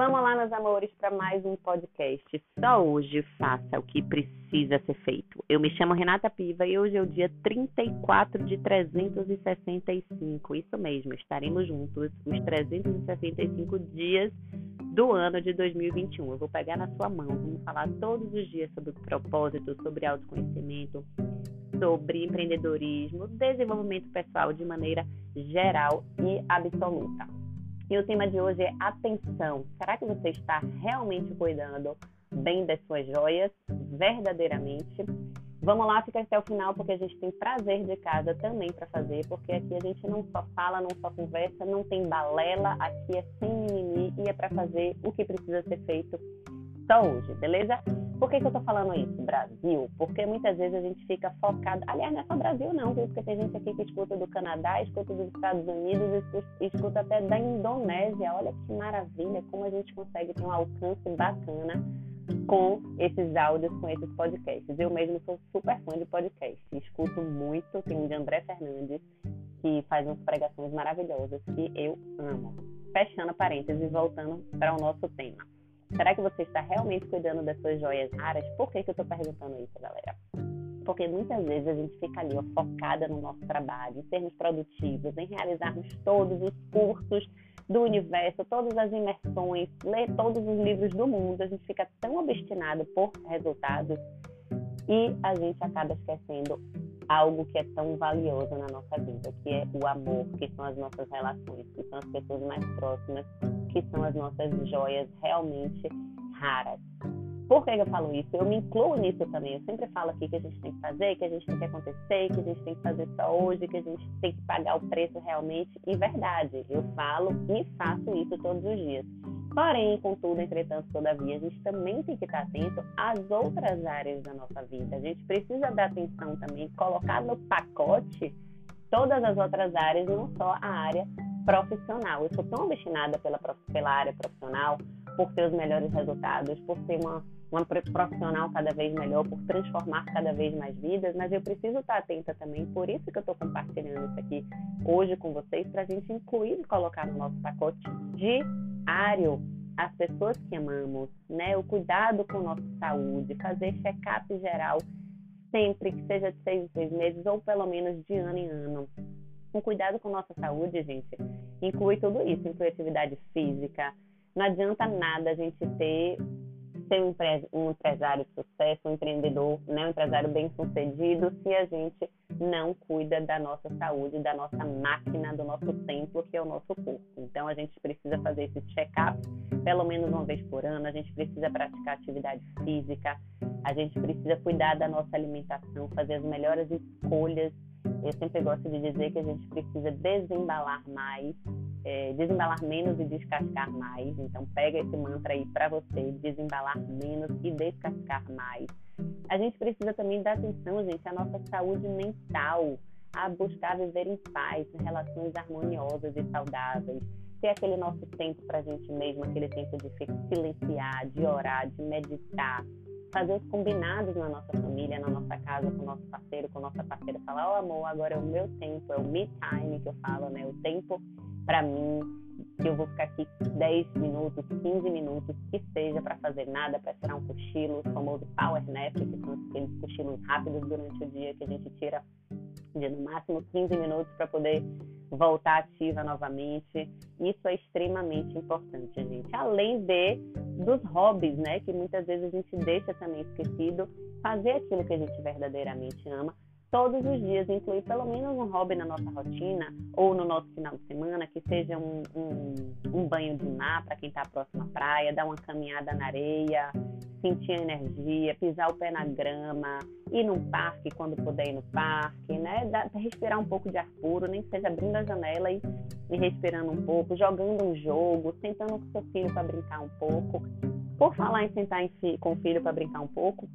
Vamos lá, meus amores, para mais um podcast. Só hoje faça o que precisa ser feito. Eu me chamo Renata Piva e hoje é o dia 34 de 365. Isso mesmo, estaremos juntos os 365 dias do ano de 2021. Eu vou pegar na sua mão, vamos falar todos os dias sobre propósito, sobre autoconhecimento, sobre empreendedorismo, desenvolvimento pessoal de maneira geral e absoluta. E o tema de hoje é atenção. Será que você está realmente cuidando bem das suas joias, verdadeiramente? Vamos lá, fica até o final, porque a gente tem prazer de casa também para fazer, porque aqui a gente não só fala, não só conversa, não tem balela, aqui é sem mimimi e é para fazer o que precisa ser feito só hoje, beleza? Por que, que eu tô falando isso? Brasil? Porque muitas vezes a gente fica focado. Aliás, não é só Brasil, não? Porque tem gente aqui que escuta do Canadá, escuta dos Estados Unidos, escuta até da Indonésia. Olha que maravilha, como a gente consegue ter um alcance bacana com esses áudios, com esses podcasts. Eu mesmo sou super fã de podcast. Escuto muito. Tem o de André Fernandes, que faz umas pregações maravilhosas que eu amo. Fechando parênteses e voltando para o nosso tema. Será que você está realmente cuidando das suas joias raras? Por que, que eu estou perguntando isso, galera? Porque muitas vezes a gente fica ali ó, focada no nosso trabalho, em sermos produtivos, em realizarmos todos os cursos do universo, todas as imersões, ler todos os livros do mundo. A gente fica tão obstinado por resultados e a gente acaba esquecendo algo que é tão valioso na nossa vida, que é o amor, que são as nossas relações, que são as pessoas mais próximas, que são as nossas joias realmente raras. Por que eu falo isso? Eu me incluo nisso também. Eu sempre falo aqui que a gente tem que fazer, que a gente tem que acontecer, que a gente tem que fazer só hoje, que a gente tem que pagar o preço realmente. E verdade, eu falo e faço isso todos os dias. Porém, contudo, entretanto, todavia, a gente também tem que estar atento às outras áreas da nossa vida. A gente precisa dar atenção também, colocar no pacote todas as outras áreas, não só a área profissional. Eu sou tão obstinada pela, pela área profissional, por ter os melhores resultados, por ser uma, uma profissional cada vez melhor, por transformar cada vez mais vidas, mas eu preciso estar atenta também, por isso que eu estou compartilhando isso aqui hoje com vocês, para a gente incluir e colocar no nosso pacote diário as pessoas que amamos, né? O cuidado com nossa saúde, fazer check-up geral sempre que seja de seis em seis meses ou pelo menos de ano em ano com cuidado com nossa saúde, gente, inclui tudo isso, inclui atividade física. Não adianta nada a gente ter ser um, um empresário de sucesso, um empreendedor, né, um empresário bem sucedido, se a gente não cuida da nossa saúde, da nossa máquina, do nosso templo, que é o nosso corpo. Então a gente precisa fazer esse check-up pelo menos uma vez por ano, a gente precisa praticar atividade física, a gente precisa cuidar da nossa alimentação, fazer as melhores escolhas eu sempre gosto de dizer que a gente precisa desembalar mais, é, desembalar menos e descascar mais. Então, pega esse mantra aí para você: desembalar menos e descascar mais. A gente precisa também dar atenção, gente, à nossa saúde mental, a buscar viver em paz, relações harmoniosas e saudáveis. Ter aquele nosso tempo para a gente mesmo, aquele tempo de silenciar, de orar, de meditar, fazer os combinados na nossa família, na nossa casa, com o nosso parceiro, com a nossa parceira, falar, ó oh, amor, agora é o meu tempo, é o me time que eu falo, né? O tempo para mim, que eu vou ficar aqui 10 minutos, 15 minutos, que seja para fazer nada, para tirar um cochilo, o famoso power nap, que são aqueles cochilos rápidos durante o dia que a gente tira de no máximo 15 minutos para poder voltar ativa novamente. Isso é extremamente importante, gente. Além de dos hobbies, né, que muitas vezes a gente deixa também esquecido, fazer aquilo que a gente verdadeiramente ama todos os dias, incluir pelo menos um hobby na nossa rotina ou no nosso final de semana, que seja um, um, um banho de mar para quem está próximo à praia, dar uma caminhada na areia, sentir a energia, pisar o pé na grama, ir num parque quando puder ir no parque, né? Dá, respirar um pouco de ar puro, nem seja abrindo a janela e, e respirando um pouco, jogando um jogo, sentando com seu filho para brincar um pouco. Por falar em sentar em, com o filho para brincar um pouco,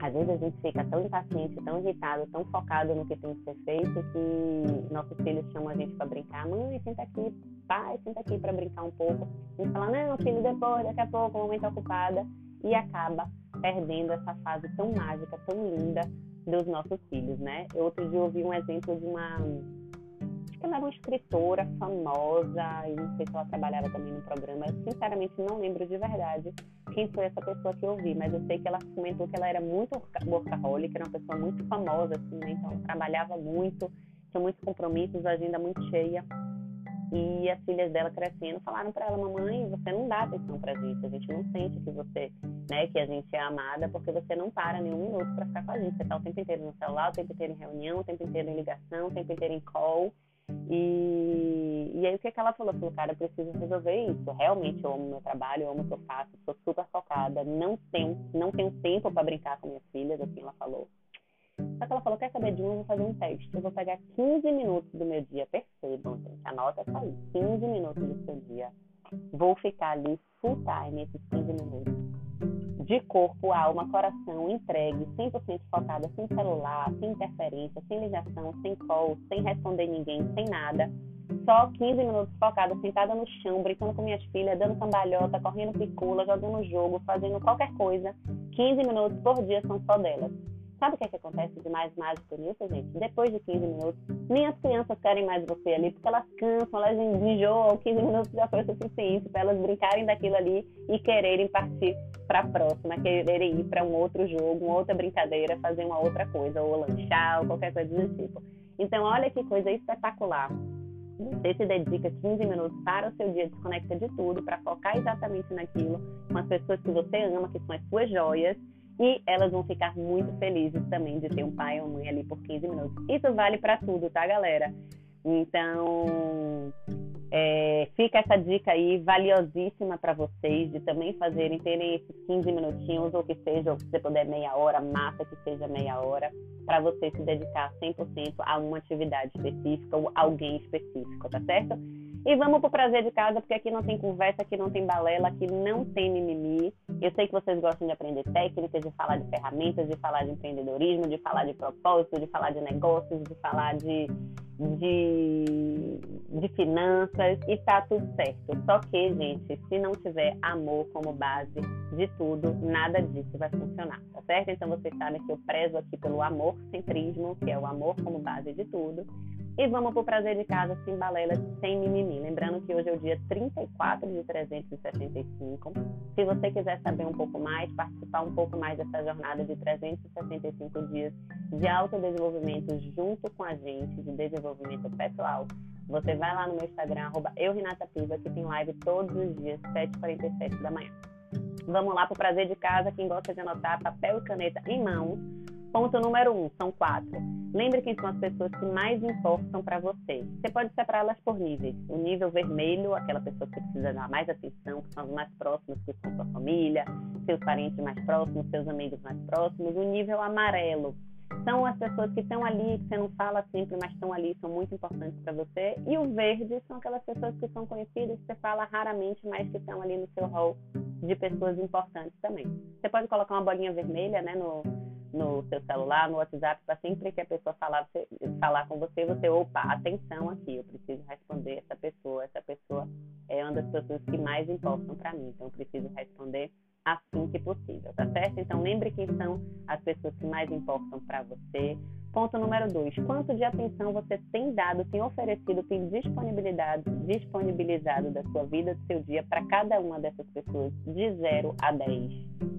às vezes a gente fica tão impaciente, tão irritado, tão focado no que tem que ser feito que nossos filhos chamam a gente para brincar. Mãe, senta aqui, pai, senta aqui para brincar um pouco. Gente fala, não, filho, depois, daqui a pouco, momento ocupada. E acaba perdendo essa fase tão mágica, tão linda dos nossos filhos, né? Eu outro dia ouvi um exemplo de uma acho que ela era uma escritora famosa, e não sei se ela trabalhava também no programa. Eu, sinceramente, não lembro de verdade quem foi essa pessoa que eu vi, mas eu sei que ela comentou que ela era muito workaholic, era uma pessoa muito famosa, assim, né? Então, trabalhava muito, tinha muitos compromissos, agenda muito cheia. E as filhas dela crescendo falaram para ela, mamãe, você não dá atenção pra gente, a gente não sente que você, né, que a gente é amada, porque você não para nenhum minuto para ficar com a gente. Você tá o tempo inteiro no celular, o tempo inteiro em reunião, o tempo inteiro em ligação, o tempo inteiro em call. E, e aí o que, que ela falou? Falou, cara, eu preciso resolver isso. Realmente eu amo meu trabalho, eu amo o que eu faço, sou super focada, não tenho, não tenho tempo para brincar com minhas filhas, assim ela falou. Só que ela falou, quer saber de um, eu vou fazer um teste. Eu vou pegar 15 minutos do meu dia, percebam, gente, anota essa aí, 15 minutos do seu dia. Vou ficar ali full time esses 15 minutos. De corpo, alma, coração, entregue, 100% focada, sem celular, sem interferência, sem ligação, sem call, sem responder ninguém, sem nada. Só 15 minutos focada, sentada no chão, brincando com minhas filhas, dando cambalhota, correndo picula, jogando jogo, fazendo qualquer coisa. 15 minutos por dia são só delas. Sabe o que, é que acontece de mais mágico nisso, gente? Depois de 15 minutos, nem as crianças querem mais você ali, porque elas cansam, elas enjoam, 15 minutos já foi suficiente para elas brincarem daquilo ali e quererem partir para a próxima, quererem ir para um outro jogo, uma outra brincadeira, fazer uma outra coisa, ou lanchar, ou qualquer coisa do tipo. Então, olha que coisa espetacular. Você se dedica 15 minutos para o seu dia, desconecta de tudo, para focar exatamente naquilo, com as pessoas que você ama, que são as suas joias, e elas vão ficar muito felizes também de ter um pai ou mãe ali por 15 minutos. Isso vale para tudo, tá, galera? Então, é, fica essa dica aí valiosíssima para vocês de também fazerem, terem esses 15 minutinhos, ou que seja, ou se você puder meia hora, massa que seja meia hora, para você se dedicar 100% a uma atividade específica ou alguém específico, tá certo? E vamos pro prazer de casa, porque aqui não tem conversa, aqui não tem balela, aqui não tem mimimi. Eu sei que vocês gostam de aprender técnicas, de falar de ferramentas, de falar de empreendedorismo, de falar de propósito, de falar de negócios, de falar de, de, de finanças e tá tudo certo. Só que, gente, se não tiver amor como base de tudo, nada disso vai funcionar, tá certo? Então vocês sabem que eu prezo aqui pelo amor centrismo, que é o amor como base de tudo. E vamos pro prazer de casa sem balela, sem mimimi. Lembrando que hoje é o dia 34 de 365. Se você quiser saber um pouco mais, participar um pouco mais dessa jornada de 365 dias de autodesenvolvimento junto com a gente, de desenvolvimento pessoal, você vai lá no meu Instagram, arroba que tem live todos os dias, 7h47 da manhã. Vamos lá pro prazer de casa, quem gosta de anotar papel e caneta em mãos Ponto número um, são quatro. Lembre quem são as pessoas que mais importam para você. Você pode separá-las por níveis. O nível vermelho, aquela pessoa que precisa dar mais atenção, que são as mais próximas, que são sua família, seus parentes mais próximos, seus amigos mais próximos. O nível amarelo, são as pessoas que estão ali, que você não fala sempre, mas estão ali, são muito importantes para você. E o verde são aquelas pessoas que são conhecidas, que você fala raramente, mas que estão ali no seu hall de pessoas importantes também. Você pode colocar uma bolinha vermelha né, no, no seu celular, no WhatsApp, para sempre que a pessoa falar, você, falar com você, você, opa, atenção aqui, eu preciso responder essa pessoa, essa pessoa é uma das pessoas que mais importam para mim, então eu preciso responder assim que possível, tá certo? Então lembre quem são as pessoas que mais importam para você. Ponto número dois, quanto de atenção você tem dado, tem oferecido, tem disponibilidade, disponibilizado da sua vida, do seu dia para cada uma dessas pessoas, de 0 a 10.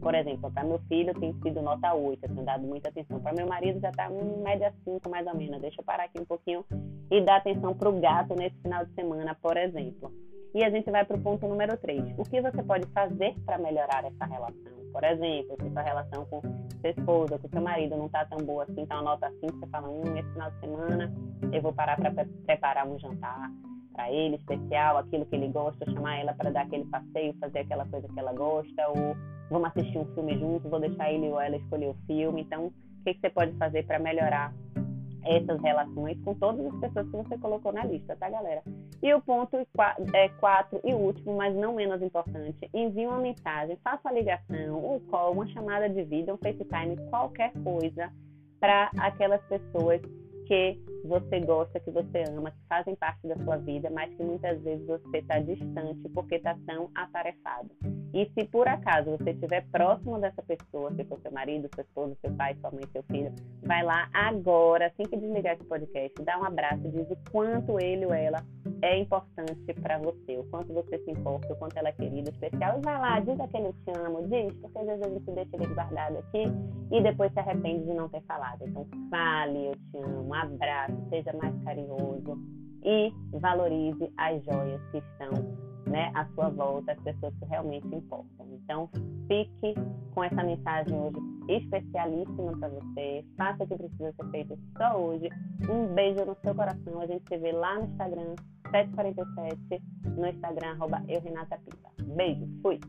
Por exemplo, para meu filho tem sido nota 8, eu tenho dado muita atenção. Para meu marido já está em média 5, mais ou menos. Deixa eu parar aqui um pouquinho e dar atenção para o gato nesse final de semana, por exemplo. E a gente vai para o ponto número 3. O que você pode fazer para melhorar essa relação? Por exemplo, se sua relação com sua esposa, com seu marido não está tão boa assim, então anota assim, você fala, hum, esse final de semana eu vou parar para preparar um jantar para ele especial, aquilo que ele gosta, chamar ela para dar aquele passeio, fazer aquela coisa que ela gosta, ou vamos assistir um filme juntos, vou deixar ele ou ela escolher o filme. Então, o que, que você pode fazer para melhorar essas relações com todas as pessoas que você colocou na lista, tá, galera? E o ponto é quatro e último, mas não menos importante, envie uma mensagem, faça uma ligação, um call, uma chamada de vídeo, um FaceTime, qualquer coisa para aquelas pessoas que você gosta, que você ama, que fazem parte da sua vida, mas que muitas vezes você está distante porque está tão atarefado. E se por acaso você estiver próximo dessa pessoa, se for seu marido, sua esposa, seu pai, sua mãe, seu filho, vai lá agora, assim que desligar esse podcast, dá um abraço, diz o quanto ele ou ela é importante para você, o quanto você se importa, o quanto ela é querida, especial. E vai lá, diz aquele te amo, diz, porque às vezes a gente deixa ele guardado aqui e depois se arrepende de não ter falado. Então fale, eu te amo, abraço, seja mais carinhoso e valorize as joias que estão né, à sua volta, as pessoas que realmente importam. Então, fique com essa mensagem hoje especialíssima para você. Faça o que precisa ser feito só hoje. Um beijo no seu coração. A gente se vê lá no Instagram, 747, no Instagram, arroba eu, Renata Piva. Beijo, fui!